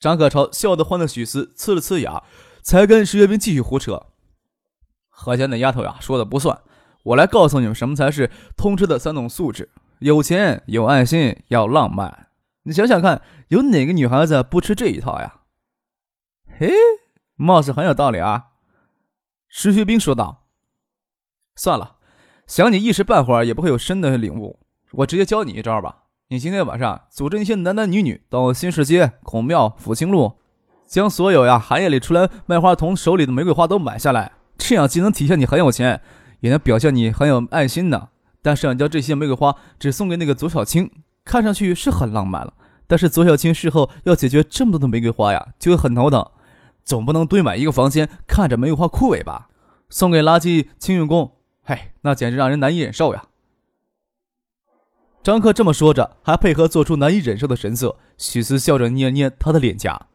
张可超笑得欢的许思呲了呲牙，才跟石月兵继续胡扯。何家那丫头呀，说的不算。我来告诉你们，什么才是通吃的三种素质：有钱、有爱心、要浪漫。你想想看，有哪个女孩子不吃这一套呀？嘿，貌似很有道理啊。石学兵说道：“算了，想你一时半会儿也不会有深的领悟。我直接教你一招吧。”你今天晚上组织一些男男女女到新市街、孔庙、福清路，将所有呀寒夜里出来卖花童手里的玫瑰花都买下来。这样既能体现你很有钱，也能表现你很有爱心呢。但是，要将这些玫瑰花只送给那个左小青，看上去是很浪漫了。但是，左小青事后要解决这么多的玫瑰花呀，就会很头疼。总不能堆满一个房间，看着玫瑰花枯萎吧？送给垃圾清运工，嘿，那简直让人难以忍受呀。张克这么说着，还配合做出难以忍受的神色。许思笑着捏捏他的脸颊：“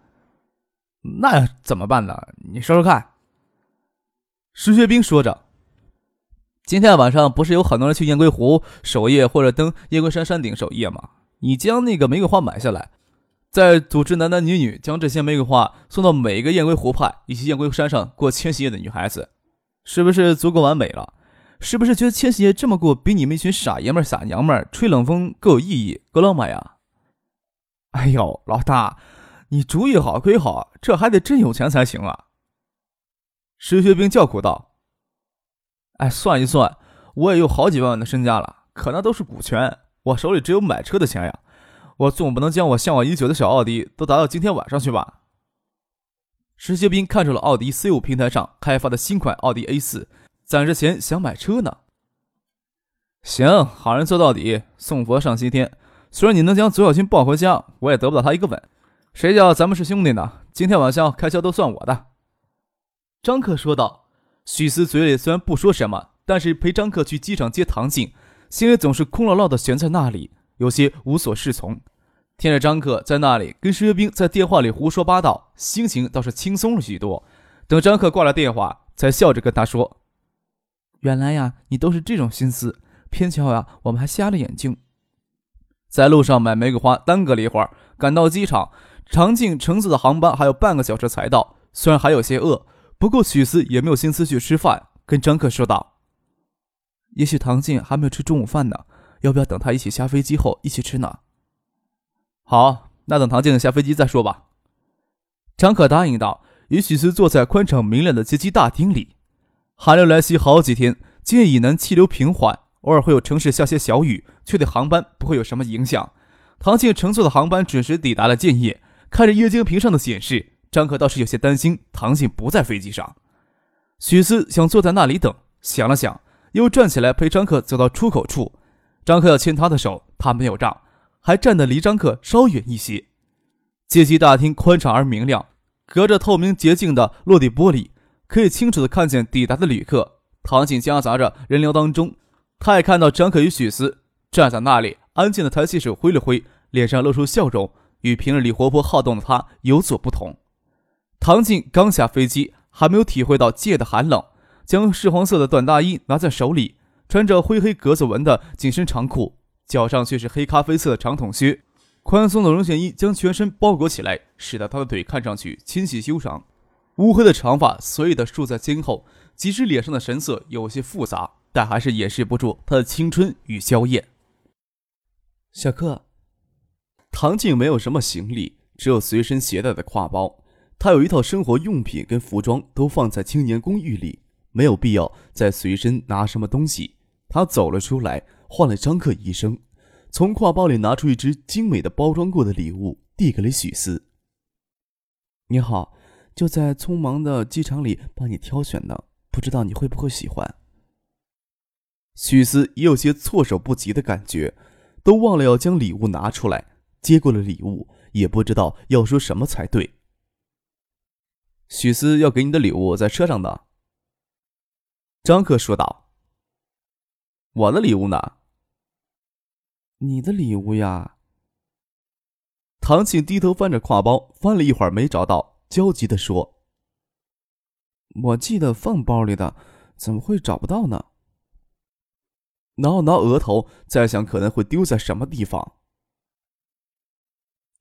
那怎么办呢？你说说看。”石学兵说着：“今天晚上不是有很多人去雁归湖守夜，或者登雁归山山顶守夜吗？你将那个玫瑰花买下来，再组织男男女女将这些玫瑰花送到每一个雁归湖畔以及雁归山上过千禧夜的女孩子，是不是足够完美了？”是不是觉得千禧夜这么过，比你们一群傻爷们儿、傻娘们儿吹冷风更有意义、更浪漫呀？哎呦，老大，你主意好归好，这还得真有钱才行啊！石学兵叫苦道：“哎，算一算，我也有好几万万的身家了，可那都是股权，我手里只有买车的钱呀。我总不能将我向往已久的小奥迪都砸到今天晚上去吧？”石学兵看出了奥迪 C 五平台上开发的新款奥迪 A 四。攒着钱想买车呢。行，好人做到底，送佛上西天。虽然你能将左小青抱回家，我也得不到他一个吻。谁叫咱们是兄弟呢？今天晚上开销都算我的。”张克说道。许思嘴里虽然不说什么，但是陪张克去机场接唐静，心里总是空落落的悬在那里，有些无所适从。听着张克在那里跟石学兵在电话里胡说八道，心情倒是轻松了许多。等张克挂了电话，才笑着跟他说。原来呀，你都是这种心思，偏巧呀，我们还瞎了眼睛。在路上买玫瑰花耽搁了一会儿，赶到机场，长进乘坐的航班还有半个小时才到。虽然还有些饿，不过许思也没有心思去吃饭，跟张克说道：“也许唐静还没有吃中午饭呢，要不要等他一起下飞机后一起吃呢？”“好，那等唐静下飞机再说吧。”张可答应道，与许思坐在宽敞明亮的接机大厅里。寒流来袭好几天，今夜以南气流平缓，偶尔会有城市下些小雨，却对航班不会有什么影响。唐静乘坐的航班准时抵达了建业，看着液晶屏上的显示，张可倒是有些担心唐静不在飞机上。许思想坐在那里等，想了想，又站起来陪张可走到出口处。张可要牵他的手，他没有让，还站得离张可稍远一些。接机大厅宽敞而明亮，隔着透明洁净的落地玻璃。可以清楚地看见抵达的旅客，唐静夹杂着人流当中，他也看到张可与许思站在那里，安静地抬起手挥了挥，脸上露出笑容，与平日里活泼好动的他有所不同。唐静刚下飞机，还没有体会到夜的寒冷，将赤黄色的短大衣拿在手里，穿着灰黑格子纹的紧身长裤，脚上却是黑咖啡色的长筒靴，宽松的绒线衣将全身包裹起来，使得他的腿看上去纤细修长。乌黑的长发随意的竖在肩后，即使脸上的神色有些复杂，但还是掩饰不住他的青春与娇艳。小克，唐静没有什么行李，只有随身携带的挎包。他有一套生活用品跟服装都放在青年公寓里，没有必要再随身拿什么东西。他走了出来，换了张克医生，从挎包里拿出一只精美的包装过的礼物，递给了许思。你好。就在匆忙的机场里帮你挑选的，不知道你会不会喜欢。许思也有些措手不及的感觉，都忘了要将礼物拿出来，接过了礼物，也不知道要说什么才对。许思要给你的礼物在车上呢。张克说道：“我的礼物呢？你的礼物呀？”唐静低头翻着挎包，翻了一会儿没找到，焦急的说：“我记得放包里的，怎么会找不到呢？”挠挠额头，在想可能会丢在什么地方。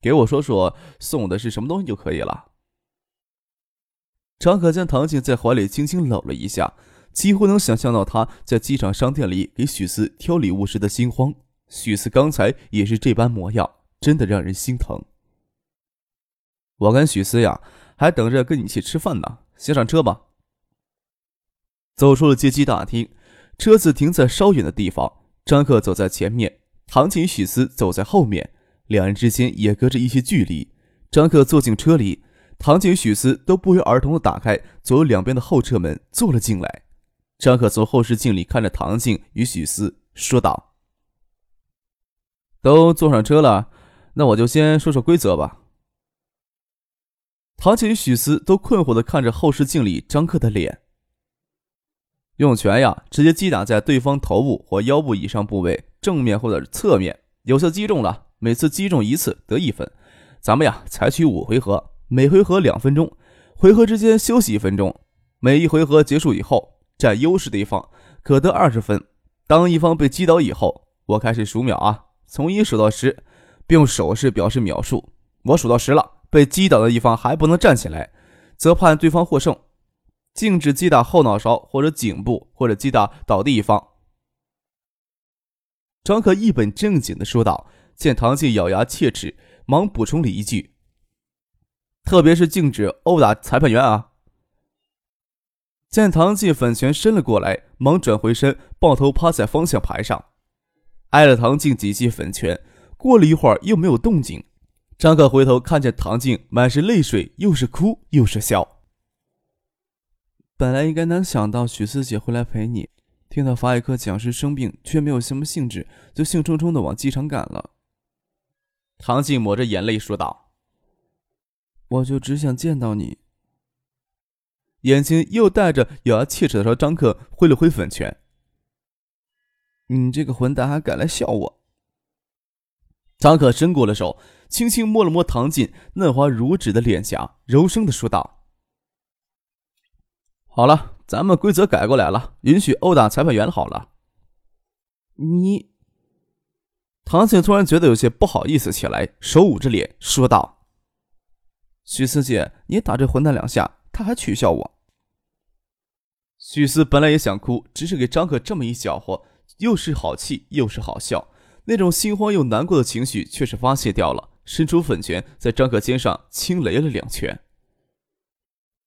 给我说说送的是什么东西就可以了。张可将唐静在怀里轻轻搂了一下，几乎能想象到他在机场商店里给许思挑礼物时的心慌。许思刚才也是这般模样，真的让人心疼。我跟许思呀，还等着跟你一起吃饭呢，先上车吧。走出了接机大厅。车子停在稍远的地方，张克走在前面，唐静许思走在后面，两人之间也隔着一些距离。张克坐进车里，唐静许思都不约而同地打开左右两边的后车门坐了进来。张克从后视镜里看着唐静与许思，说道：“都坐上车了，那我就先说说规则吧。”唐琴与许思都困惑地看着后视镜里张克的脸。用拳呀，直接击打在对方头部或腰部以上部位，正面或者侧面，有效击中了，每次击中一次得一分。咱们呀，采取五回合，每回合两分钟，回合之间休息一分钟。每一回合结束以后，占优势的一方可得二十分。当一方被击倒以后，我开始数秒啊，从一数到十，并用手势表示秒数。我数到十了，被击倒的一方还不能站起来，则判对方获胜。禁止击打后脑勺或者颈部，或者击打倒地一方。张可一本正经的说道。见唐静咬牙切齿，忙补充了一句：“特别是禁止殴打裁判员啊。”见唐静粉拳伸了过来，忙转回身，抱头趴在方向盘上，挨了唐静几记粉拳。过了一会儿，又没有动静。张可回头看见唐静满是泪水，又是哭又是笑。本来应该能想到许四姐会来陪你，听到法语课讲师生病，却没有什么兴致，就兴冲冲的往机场赶了。唐静抹着眼泪说道：“我就只想见到你。”眼睛又带着咬牙切齿的朝张克挥了挥粉拳：“你这个混蛋还敢来笑我！”张可伸过了手，轻轻摸了摸唐锦嫩滑如纸的脸颊，柔声的说道。好了，咱们规则改过来了，允许殴打裁判员好了。你，唐静突然觉得有些不好意思起来，手捂着脸说道：“许思姐，你打这混蛋两下，他还取笑我。”许思本来也想哭，只是给张可这么一搅和，又是好气又是好笑，那种心慌又难过的情绪却是发泄掉了，伸出粉拳在张可肩上轻雷了两拳。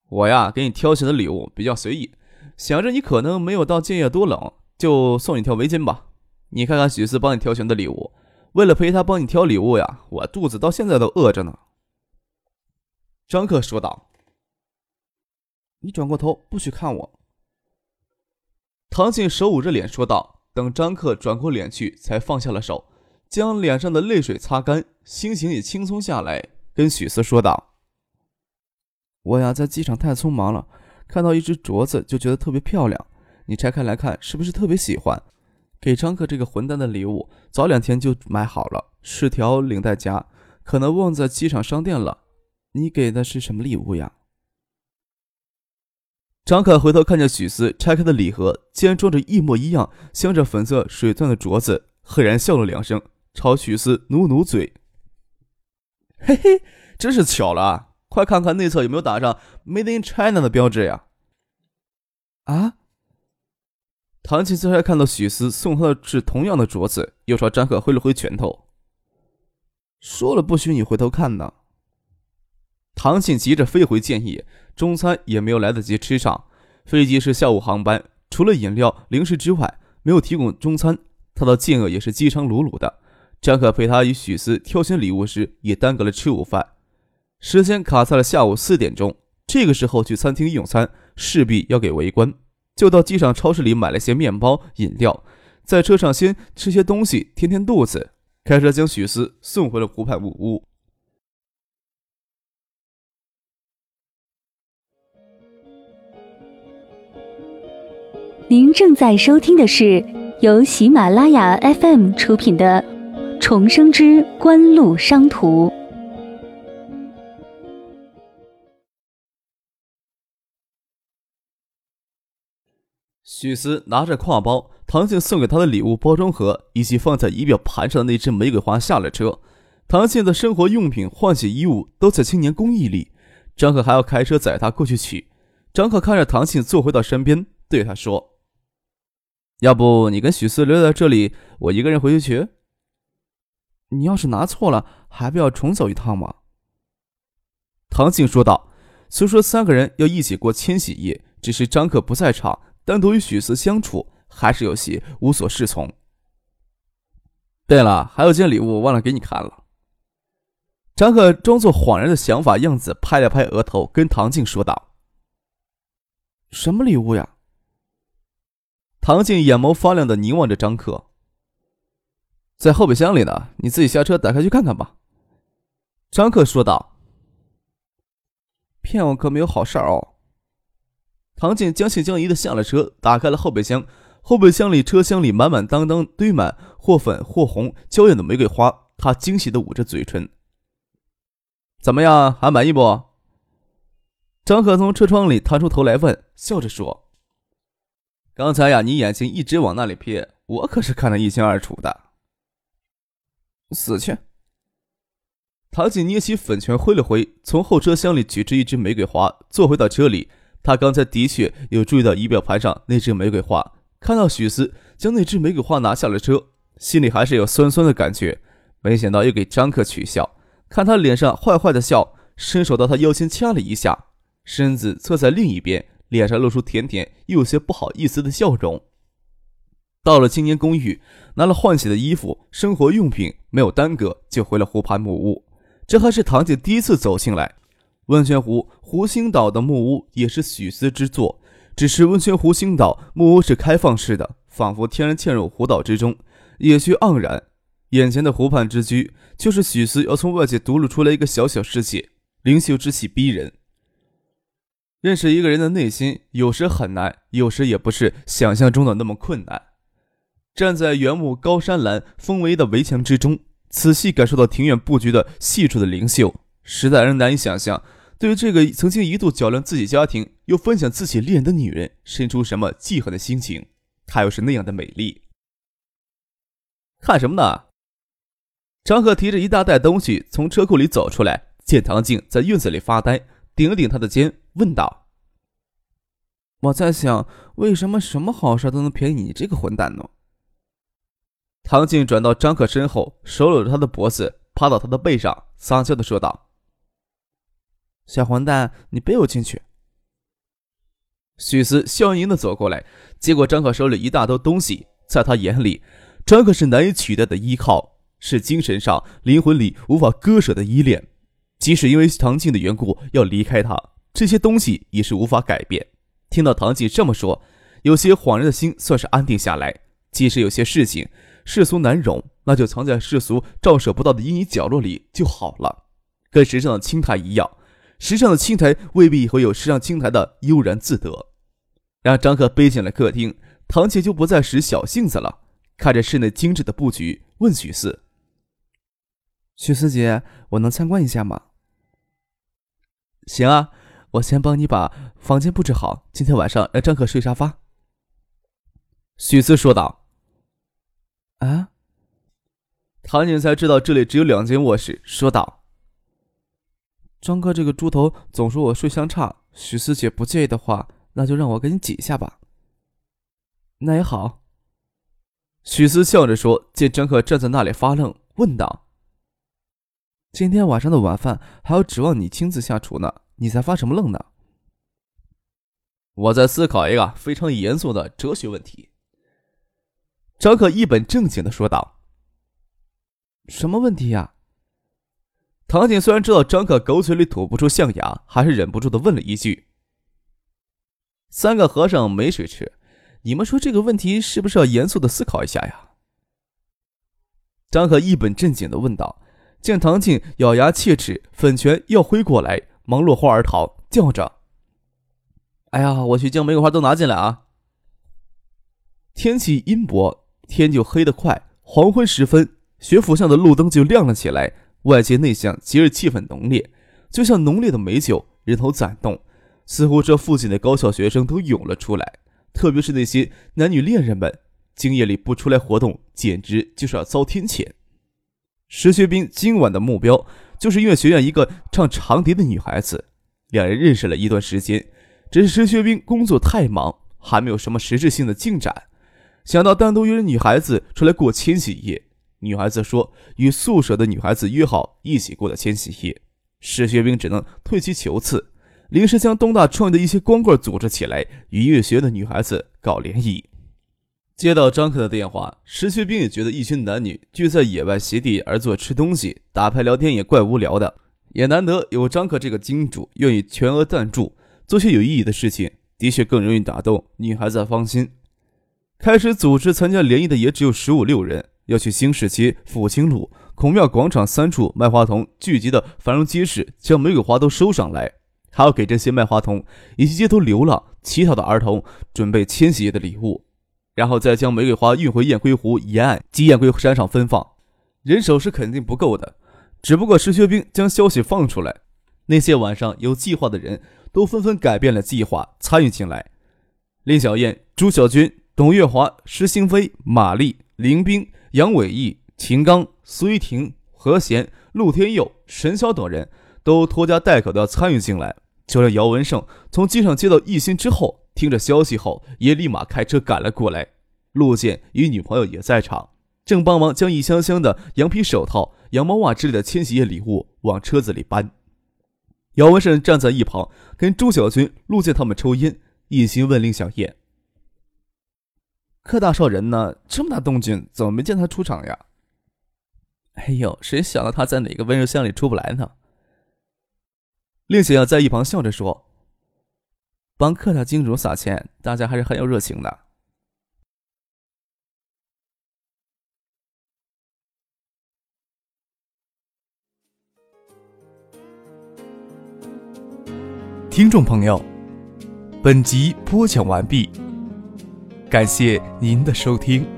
我呀，给你挑选的礼物比较随意，想着你可能没有到建业多冷，就送你条围巾吧。你看看许四帮你挑选的礼物，为了陪他帮你挑礼物呀，我肚子到现在都饿着呢。”张克说道。“你转过头，不许看我。”唐静手捂着脸说道。等张克转过脸去，才放下了手，将脸上的泪水擦干，心情也轻松下来，跟许思说道。我呀，在机场太匆忙了，看到一只镯子就觉得特别漂亮。你拆开来看，是不是特别喜欢？给张克这个混蛋的礼物，早两天就买好了，是条领带夹，可能忘在机场商店了。你给的是什么礼物呀？张凯回头看见许思拆开的礼盒，竟然装着一模一样、镶着粉色水钻的镯子，赫然笑了两声，朝许思努努嘴：“嘿嘿，真是巧了。”快看看内侧有没有打上 “Made in China” 的标志呀！啊！唐琪这才看到许思送他的是同样的镯子，又朝张可挥了挥拳头，说了不许你回头看呢。唐庆急着飞回建议，中餐也没有来得及吃上。飞机是下午航班，除了饮料、零食之外，没有提供中餐。他到建鄂也是饥肠辘辘的。张可陪他与许思挑选礼物时，也耽搁了吃午饭，时间卡在了下午四点钟。这个时候去餐厅用餐，势必要给围观，就到机场超市里买了些面包、饮料，在车上先吃些东西，填填肚子。开车将许思送回了湖畔木屋。您正在收听的是由喜马拉雅 FM 出品的。重生之官路商途》。许思拿着挎包，唐静送给他的礼物包装盒以及放在仪表盘上的那支玫瑰花下了车。唐静的生活用品、换洗衣物都在青年公寓里，张可还要开车载他过去取。张可看着唐静坐回到身边，对他说。要不你跟许思留在这里，我一个人回去取。你要是拿错了，还不要重走一趟吗？唐静说道。虽说三个人要一起过千禧夜，只是张可不在场，单独与许思相处，还是有些无所适从。对了，还有件礼物忘了给你看了。张可装作恍然的想法样子，拍了拍额头，跟唐静说道：“什么礼物呀？”唐静眼眸发亮的凝望着张克，在后备箱里呢，你自己下车打开去看看吧。”张克说道。“骗我可没有好事哦。”唐静将信将疑的下了车，打开了后备箱。后备箱里、车厢里满满当当堆满或粉或红、娇艳的玫瑰花。他惊喜的捂着嘴唇。“怎么样，还满意不？”张可从车窗里探出头来问，笑着说。刚才呀，你眼睛一直往那里瞥，我可是看得一清二楚的。死去！唐静捏起粉拳挥了挥，从后车厢里取出一支玫瑰花，坐回到车里。他刚才的确有注意到仪表盘上那支玫瑰花，看到许思将那支玫瑰花拿下了车，心里还是有酸酸的感觉。没想到又给张克取笑，看他脸上坏坏的笑，伸手到他腰间掐了一下，身子侧在另一边。脸上露出甜甜又有些不好意思的笑容。到了青年公寓，拿了换洗的衣服、生活用品，没有耽搁，就回了湖畔木屋。这还是堂姐第一次走进来。温泉湖湖心岛的木屋也是许思之作，只是温泉湖心岛木屋是开放式的，仿佛天然嵌入湖岛之中，野趣盎然。眼前的湖畔之居，就是许思要从外界独立出来一个小小世界，灵秀之气逼人。认识一个人的内心，有时很难，有时也不是想象中的那么困难。站在原木高山栏风围的围墙之中，仔细感受到庭院布局的细处的灵秀，实在让人难以想象，对于这个曾经一度搅乱自己家庭又分享自己恋人的女人，生出什么记恨的心情。她又是那样的美丽。看什么呢？张赫提着一大袋东西从车库里走出来，见唐静在院子里发呆，顶了顶他的肩。问道：“我在想，为什么什么好事都能便宜你这个混蛋呢？”唐静转到张克身后，手搂着他的脖子，趴到他的背上，撒娇的说道：“小混蛋，你背我进去。”许思笑盈盈的走过来，接过张克手里一大堆东西，在他眼里，张克是难以取代的依靠，是精神上、灵魂里无法割舍的依恋，即使因为唐静的缘故要离开他。这些东西也是无法改变。听到唐静这么说，有些恍然的心算是安定下来。即使有些事情世俗难容，那就藏在世俗照射不到的阴影角落里就好了。跟时尚的青苔一样，时尚的青苔未必会有时尚青苔的悠然自得。让张克背进了客厅，唐姐就不再使小性子了，看着室内精致的布局，问许四：“许四姐，我能参观一下吗？”“行啊。”我先帮你把房间布置好，今天晚上让张克睡沙发。”许四说道。“啊？”唐宁才知道这里只有两间卧室，说道：“张哥这个猪头总说我睡相差，许思姐不介意的话，那就让我给你挤一下吧。”“那也好。”许思笑着说。见张克站在那里发愣，问道：“今天晚上的晚饭还要指望你亲自下厨呢。”你在发什么愣呢？我在思考一个非常严肃的哲学问题。张可一本正经的说道：“什么问题呀？”唐景虽然知道张可狗嘴里吐不出象牙，还是忍不住的问了一句：“三个和尚没水吃，你们说这个问题是不是要严肃的思考一下呀？”张可一本正经的问道。见唐静咬牙切齿，粉拳要挥过来。忙落荒而逃，叫着：“哎呀，我去将玫瑰花都拿进来啊！”天气阴薄，天就黑得快。黄昏时分，学府上的路灯就亮了起来，外界内向，节日气氛浓烈，就像浓烈的美酒，人头攒动。似乎这附近的高校学生都涌了出来，特别是那些男女恋人们，今夜里不出来活动，简直就是要遭天谴。石学兵今晚的目标就是音乐学院一个唱长笛的女孩子，两人认识了一段时间，只是石学兵工作太忙，还没有什么实质性的进展。想到单独约女孩子出来过千禧夜，女孩子说与宿舍的女孩子约好一起过的千禧夜，石学兵只能退其求次。临时将东大创业的一些光棍组织起来，与音乐学院的女孩子搞联谊。接到张克的电话，石学兵也觉得一群男女聚在野外席地而坐吃东西、打牌聊天也怪无聊的，也难得有张克这个金主愿意全额赞助，做些有意义的事情，的确更容易打动女孩子芳心。开始组织参加联谊的也只有十五六人，要去新市街、复兴路、孔庙广场三处卖花童聚集的繁荣街市，将玫瑰花都收上来。还要给这些卖花童以及街头流浪乞讨的儿童准备千禧夜的礼物，然后再将玫瑰花运回雁归湖沿岸及雁归山上分放。人手是肯定不够的，只不过石学兵将消息放出来，那些晚上有计划的人都纷纷改变了计划，参与进来。林小燕、朱小军、董月华、石兴飞、马丽、林冰、杨伟义、秦刚、苏一婷、何贤、陆天佑、沈晓等人。都拖家带口的参与进来，就连姚文胜从机场接到一心之后，听着消息后也立马开车赶了过来。陆健与女朋友也在场，正帮忙将一箱箱的羊皮手套、羊毛袜之类的千禧夜礼物往车子里搬。姚文胜站在一旁，跟朱小军、陆健他们抽烟，一心问林小燕：“柯大少人呢？这么大动静，怎么没见他出场呀？”“哎呦，谁想到他在哪个温柔乡里出不来呢？”令小燕在一旁笑着说：“帮客大金主撒钱，大家还是很有热情的。”听众朋友，本集播讲完毕，感谢您的收听。